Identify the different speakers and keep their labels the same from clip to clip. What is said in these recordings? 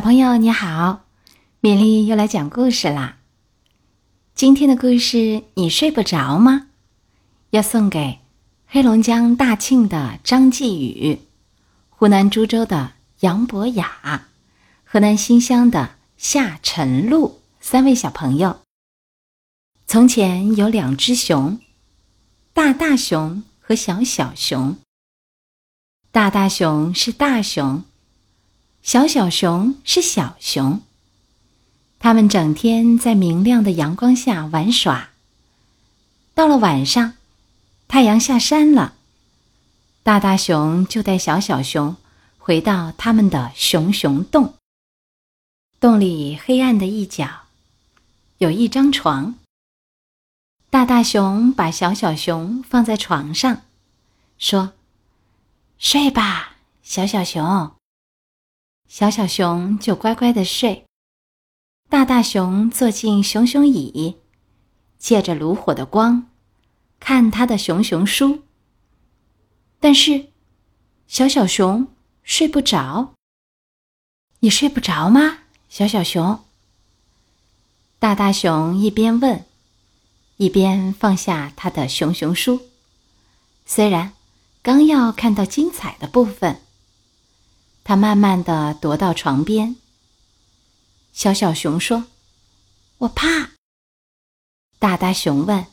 Speaker 1: 小朋友你好，米粒又来讲故事啦。今天的故事你睡不着吗？要送给黑龙江大庆的张继宇、湖南株洲的杨博雅、河南新乡的夏晨露三位小朋友。从前有两只熊，大大熊和小小熊。大大熊是大熊。小小熊是小熊，它们整天在明亮的阳光下玩耍。到了晚上，太阳下山了，大大熊就带小小熊回到他们的熊熊洞。洞里黑暗的一角，有一张床。大大熊把小小熊放在床上，说：“睡吧，小小熊。”小小熊就乖乖的睡，大大熊坐进熊熊椅，借着炉火的光，看他的熊熊书。但是，小小熊睡不着。你睡不着吗，小小熊？大大熊一边问，一边放下他的熊熊书。虽然刚要看到精彩的部分。他慢慢的踱到床边。小小熊说：“我怕。”大大熊问：“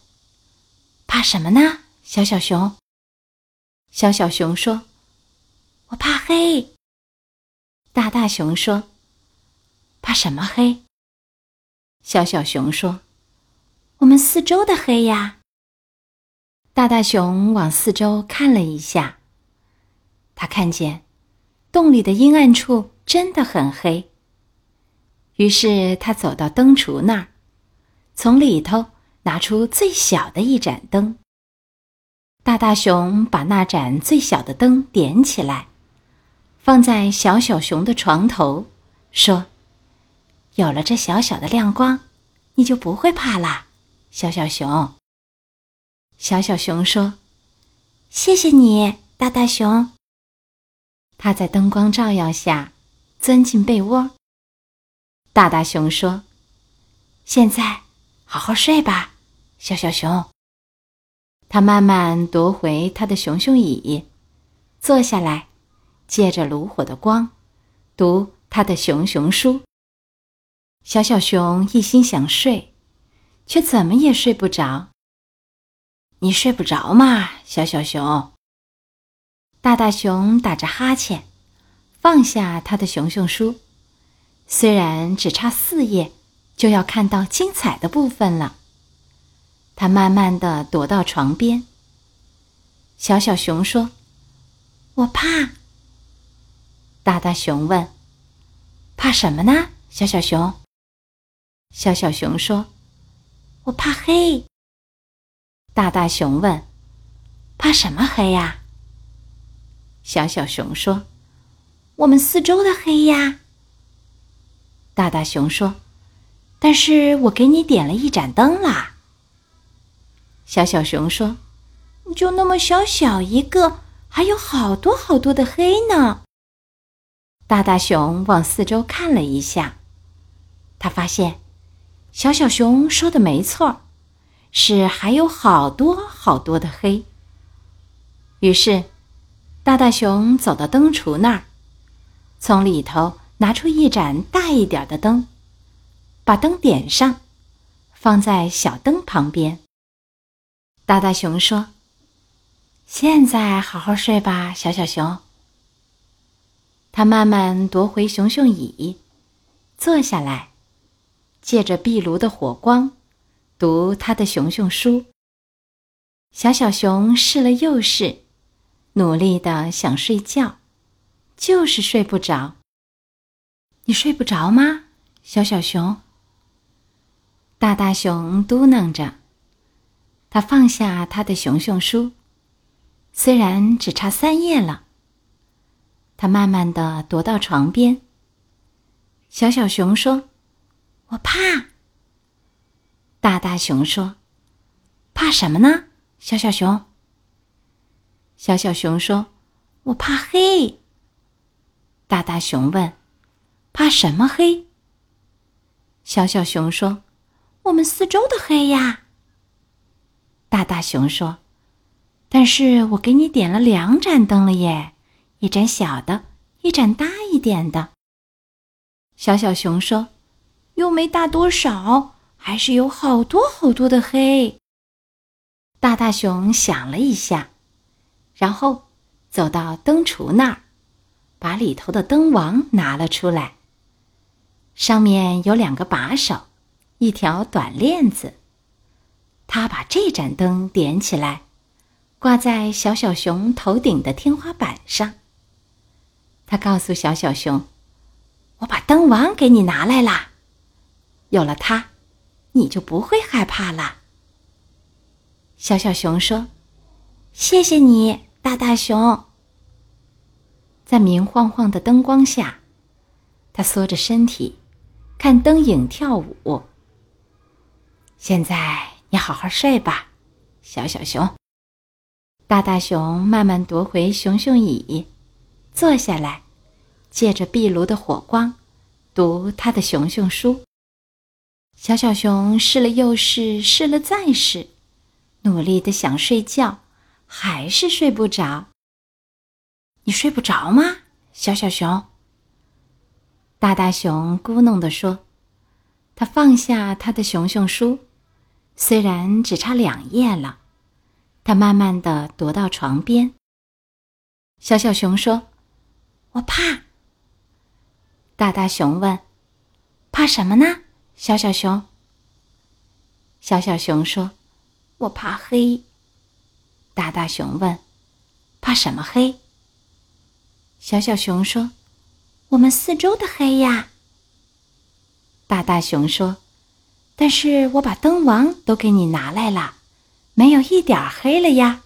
Speaker 1: 怕什么呢？”小小熊。小小熊说：“我怕黑。”大大熊说：“怕什么黑？”小小熊说：“我们四周的黑呀。”大大熊往四周看了一下，他看见。洞里的阴暗处真的很黑。于是他走到灯橱那儿，从里头拿出最小的一盏灯。大大熊把那盏最小的灯点起来，放在小小熊的床头，说：“有了这小小的亮光，你就不会怕啦，小小熊。”小小熊说：“谢谢你，大大熊。”他在灯光照耀下钻进被窝。大大熊说：“现在好好睡吧，小小熊。”他慢慢夺回他的熊熊椅，坐下来，借着炉火的光，读他的熊熊书。小小熊一心想睡，却怎么也睡不着。你睡不着嘛，小小熊？大大熊打着哈欠，放下他的熊熊书，虽然只差四页，就要看到精彩的部分了。他慢慢的躲到床边。小小熊说：“我怕。”大大熊问：“怕什么呢？”小小熊。小小熊说：“我怕黑。”大大熊问：“怕什么黑呀？”小小熊说：“我们四周的黑呀。”大大熊说：“但是我给你点了一盏灯啦。”小小熊说：“就那么小小一个，还有好多好多的黑呢。”大大熊往四周看了一下，他发现小小熊说的没错，是还有好多好多的黑。于是。大大熊走到灯橱那儿，从里头拿出一盏大一点的灯，把灯点上，放在小灯旁边。大大熊说：“现在好好睡吧，小小熊。”他慢慢夺回熊熊椅，坐下来，借着壁炉的火光，读他的熊熊书。小小熊试了又试。努力的想睡觉，就是睡不着。你睡不着吗，小小熊？大大熊嘟囔着，他放下他的熊熊书，虽然只差三页了。他慢慢的踱到床边。小小熊说：“我怕。”大大熊说：“怕什么呢，小小熊？”小小熊说：“我怕黑。”大大熊问：“怕什么黑？小小熊说：“我们四周的黑呀。”大大熊说：“但是我给你点了两盏灯了耶，一盏小的，一盏大一点的。”小小熊说：“又没大多少，还是有好多好多的黑。”大大熊想了一下，然后走到灯橱那儿，把里头的灯王拿了出来。上面有两个把手，一条短链子。他把这盏灯点起来，挂在小小熊头顶的天花板上。他告诉小小熊：“我把灯王给你拿来啦，有了它，你就不会害怕了。”小小熊说：“谢谢你，大大熊。”在明晃晃的灯光下，他缩着身体。看灯影跳舞。现在你好好睡吧，小小熊。大大熊慢慢夺回熊熊椅，坐下来，借着壁炉的火光，读他的熊熊书。小小熊试了又试，试了再试，努力的想睡觉，还是睡不着。你睡不着吗，小小熊？大大熊咕哝地说：“他放下他的熊熊书，虽然只差两页了，他慢慢的踱到床边。”小小熊说：“我怕。”大大熊问：“怕什么呢？”小小熊。小小熊说：“我怕黑。”大大熊问：“怕什么黑？”小小熊说。我们四周的黑呀，大大熊说：“但是我把灯王都给你拿来了，没有一点黑了呀。”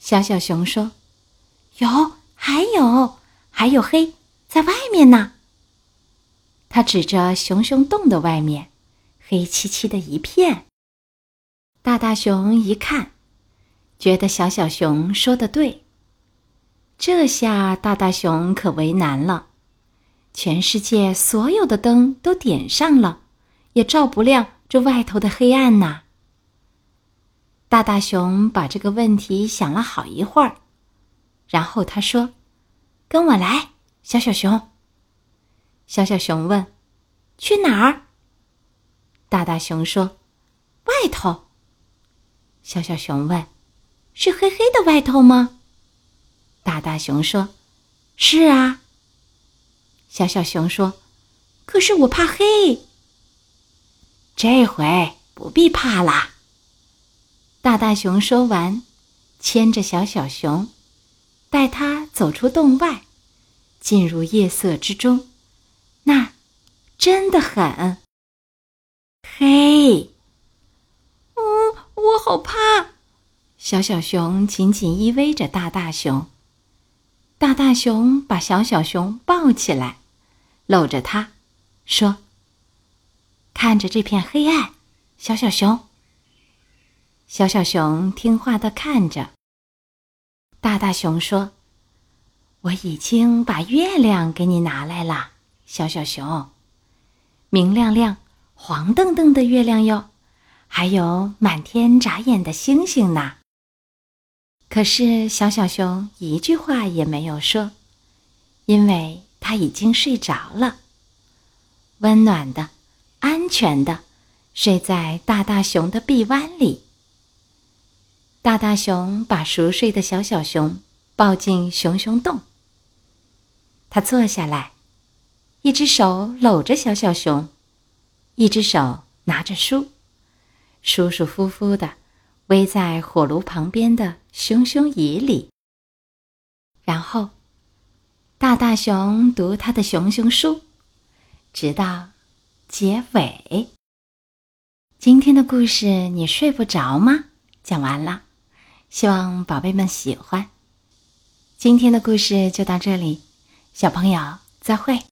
Speaker 1: 小小熊说：“有，还有，还有黑在外面呢。”他指着熊熊洞的外面，黑漆漆的一片。大大熊一看，觉得小小熊说的对。这下大大熊可为难了，全世界所有的灯都点上了，也照不亮这外头的黑暗呐。大大熊把这个问题想了好一会儿，然后他说：“跟我来，小小熊。”小小熊问：“去哪儿？”大大熊说：“外头。”小小熊问：“是黑黑的外头吗？”大大熊说：“是啊。”小小熊说：“可是我怕黑。”这回不必怕啦。大大熊说完，牵着小小熊，带它走出洞外，进入夜色之中。那真的很黑。嗯，我好怕。小小熊紧紧依偎着大大熊。大大熊把小小熊抱起来，搂着它，说：“看着这片黑暗，小小熊。”小小熊听话的看着。大大熊说：“我已经把月亮给你拿来了，小小熊，明亮亮、黄澄澄的月亮哟，还有满天眨眼的星星呢。”可是小小熊一句话也没有说，因为它已经睡着了，温暖的、安全的睡在大大熊的臂弯里。大大熊把熟睡的小小熊抱进熊熊洞。他坐下来，一只手搂着小小熊，一只手拿着书，舒舒服服的。偎在火炉旁边的熊熊椅里，然后大大熊读他的熊熊书，直到结尾。今天的故事你睡不着吗？讲完了，希望宝贝们喜欢。今天的故事就到这里，小朋友再会。